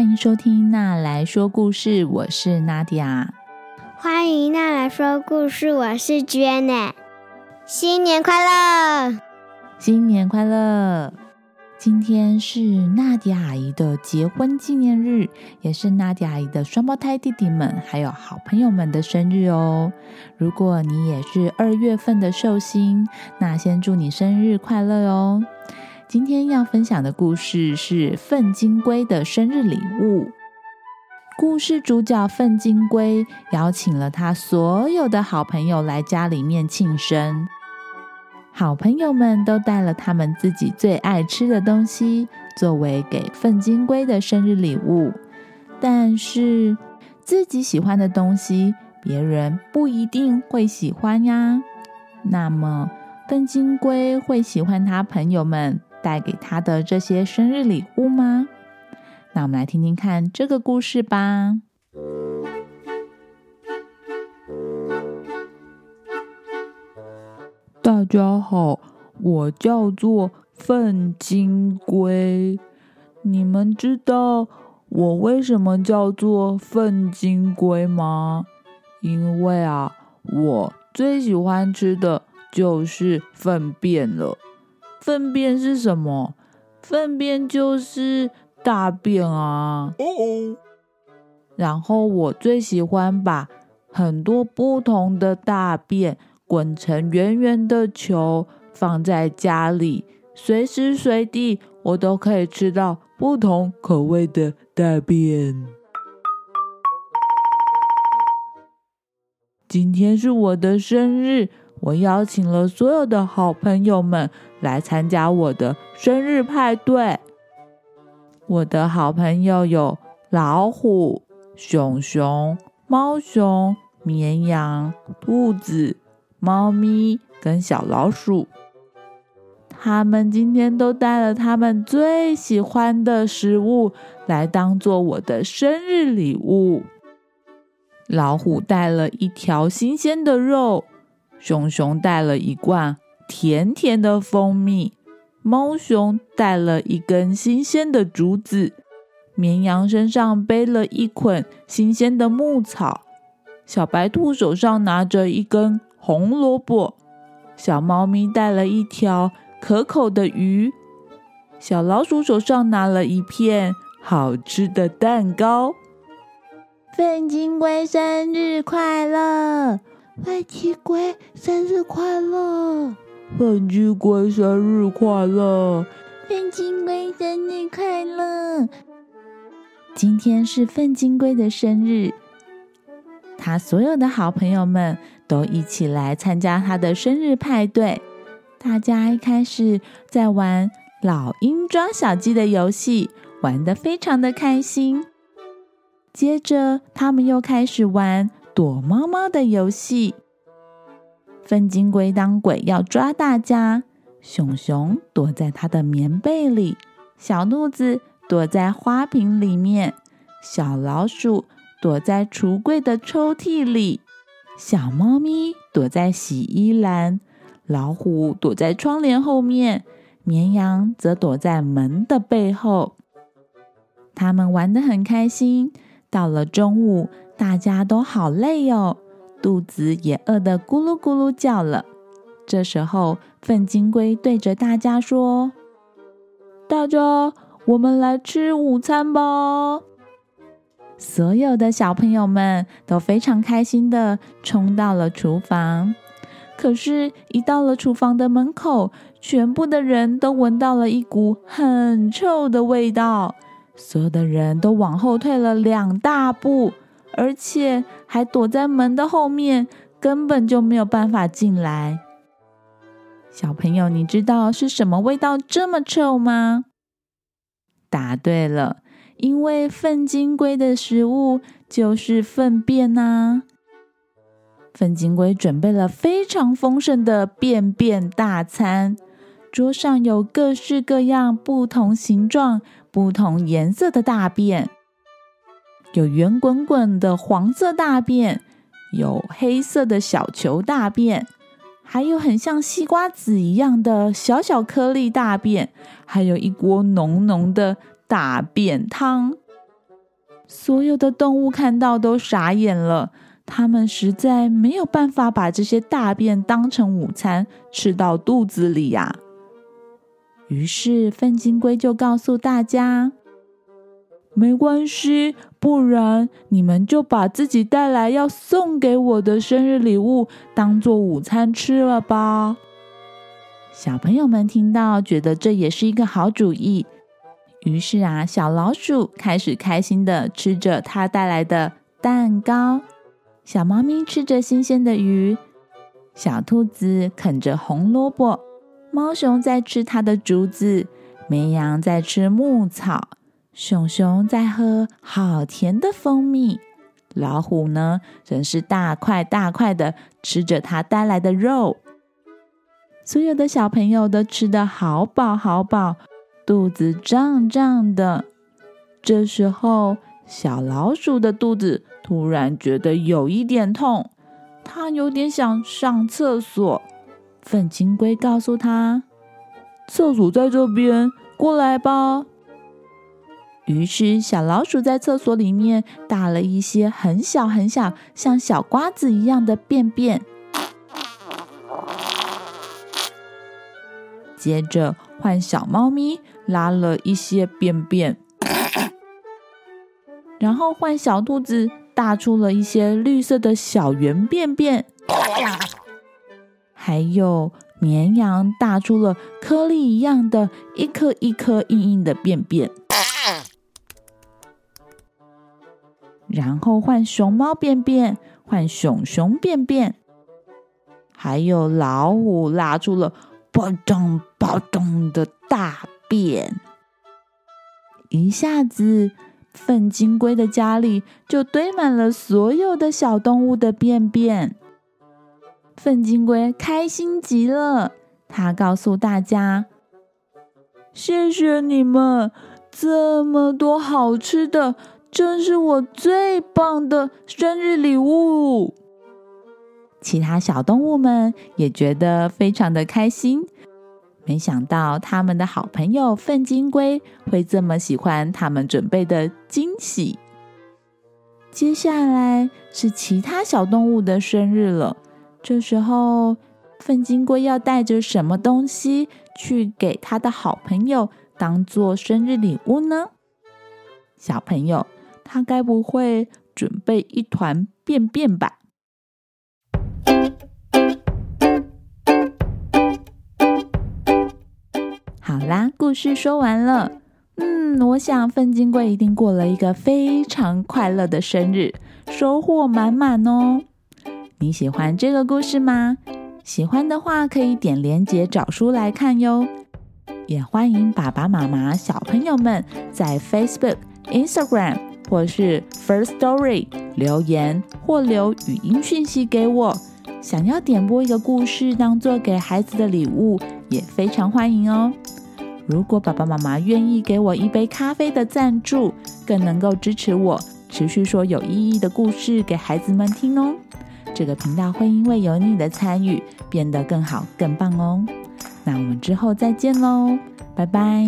欢迎收听娜来说故事，我是娜迪亚。欢迎娜来说故事，我是 Jenny。新年快乐！新年快乐！今天是娜迪亚阿姨的结婚纪念日，也是娜迪亚阿姨的双胞胎弟弟们还有好朋友们的生日哦。如果你也是二月份的寿星，那先祝你生日快乐哦！今天要分享的故事是粪金龟的生日礼物。故事主角粪金龟邀请了他所有的好朋友来家里面庆生，好朋友们都带了他们自己最爱吃的东西作为给粪金龟的生日礼物。但是自己喜欢的东西，别人不一定会喜欢呀。那么粪金龟会喜欢他朋友们？带给他的这些生日礼物吗？那我们来听听看这个故事吧。大家好，我叫做粪金龟。你们知道我为什么叫做粪金龟吗？因为啊，我最喜欢吃的就是粪便了。粪便是什么？粪便就是大便啊。然后我最喜欢把很多不同的大便滚成圆圆的球，放在家里，随时随地我都可以吃到不同口味的大便。今天是我的生日。我邀请了所有的好朋友们来参加我的生日派对。我的好朋友有老虎、熊熊、猫熊、绵羊、兔子、猫咪跟小老鼠。他们今天都带了他们最喜欢的食物来当做我的生日礼物。老虎带了一条新鲜的肉。熊熊带了一罐甜甜的蜂蜜，猫熊带了一根新鲜的竹子，绵羊身上背了一捆新鲜的牧草，小白兔手上拿着一根红萝卜，小猫咪带了一条可口的鱼，小老鼠手上拿了一片好吃的蛋糕。粪金龟生日快乐！粪金龟生日快乐！粪金龟生日快乐！粪金龟生日快乐！今天是粪金龟的生日，他所有的好朋友们都一起来参加他的生日派对。大家一开始在玩老鹰抓小鸡的游戏，玩的非常的开心。接着，他们又开始玩。躲猫猫的游戏，粪金龟当鬼要抓大家。熊熊躲在它的棉被里，小兔子躲在花瓶里面，小老鼠躲在橱柜的抽屉里，小猫咪躲在洗衣篮，老虎躲在窗帘后面，绵羊则躲在门的背后。他们玩得很开心。到了中午。大家都好累哟，肚子也饿得咕噜咕噜叫了。这时候，粪金龟对着大家说：“大家，我们来吃午餐吧！”所有的小朋友们都非常开心的冲到了厨房。可是，一到了厨房的门口，全部的人都闻到了一股很臭的味道，所有的人都往后退了两大步。而且还躲在门的后面，根本就没有办法进来。小朋友，你知道是什么味道这么臭吗？答对了，因为粪金龟的食物就是粪便呐。粪金龟准备了非常丰盛的便便大餐，桌上有各式各样、不同形状、不同颜色的大便。有圆滚滚的黄色大便，有黑色的小球大便，还有很像西瓜籽一样的小小颗粒大便，还有一锅浓浓的大便汤。所有的动物看到都傻眼了，它们实在没有办法把这些大便当成午餐吃到肚子里呀。于是粪金龟就告诉大家：“没关系，不然你们就把自己带来要送给我的生日礼物当做午餐吃了吧。”小朋友们听到，觉得这也是一个好主意。于是啊，小老鼠开始开心的吃着它带来的蛋糕，小猫咪吃着新鲜的鱼，小兔子啃着红萝卜，猫熊在吃它的竹子，绵羊在吃牧草，熊熊在喝好甜的蜂蜜，老虎呢，真是大块大块的吃着它带来的肉。所有的小朋友都吃得好饱好饱，肚子胀胀的。这时候，小老鼠的肚子突然觉得有一点痛，它有点想上厕所。粪金龟告诉他：“厕所在这边，过来吧。”于是，小老鼠在厕所里面打了一些很小很小，像小瓜子一样的便便。接着换小猫咪拉了一些便便，然后换小兔子大出了一些绿色的小圆便便，还有绵羊大出了颗粒一样的一颗一颗硬硬的便便，然后换熊猫便便，换熊熊便便，还有老虎拉出了。暴动暴动的大便，一下子，粪金龟的家里就堆满了所有的小动物的便便。粪金龟开心极了，他告诉大家：“谢谢你们，这么多好吃的，这是我最棒的生日礼物。”其他小动物们也觉得非常的开心，没想到他们的好朋友粪金龟会这么喜欢他们准备的惊喜。接下来是其他小动物的生日了，这时候粪金龟要带着什么东西去给他的好朋友当做生日礼物呢？小朋友，他该不会准备一团便便吧？好啦，故事说完了。嗯，我想粪金龟一定过了一个非常快乐的生日，收获满满哦。你喜欢这个故事吗？喜欢的话可以点连接找书来看哟。也欢迎爸爸妈妈、小朋友们在 Facebook、Instagram 或是 First Story 留言或留语音讯息给我。想要点播一个故事当做给孩子的礼物，也非常欢迎哦。如果爸爸妈妈愿意给我一杯咖啡的赞助，更能够支持我持续说有意义的故事给孩子们听哦。这个频道会因为有你的参与变得更好、更棒哦。那我们之后再见喽，拜拜。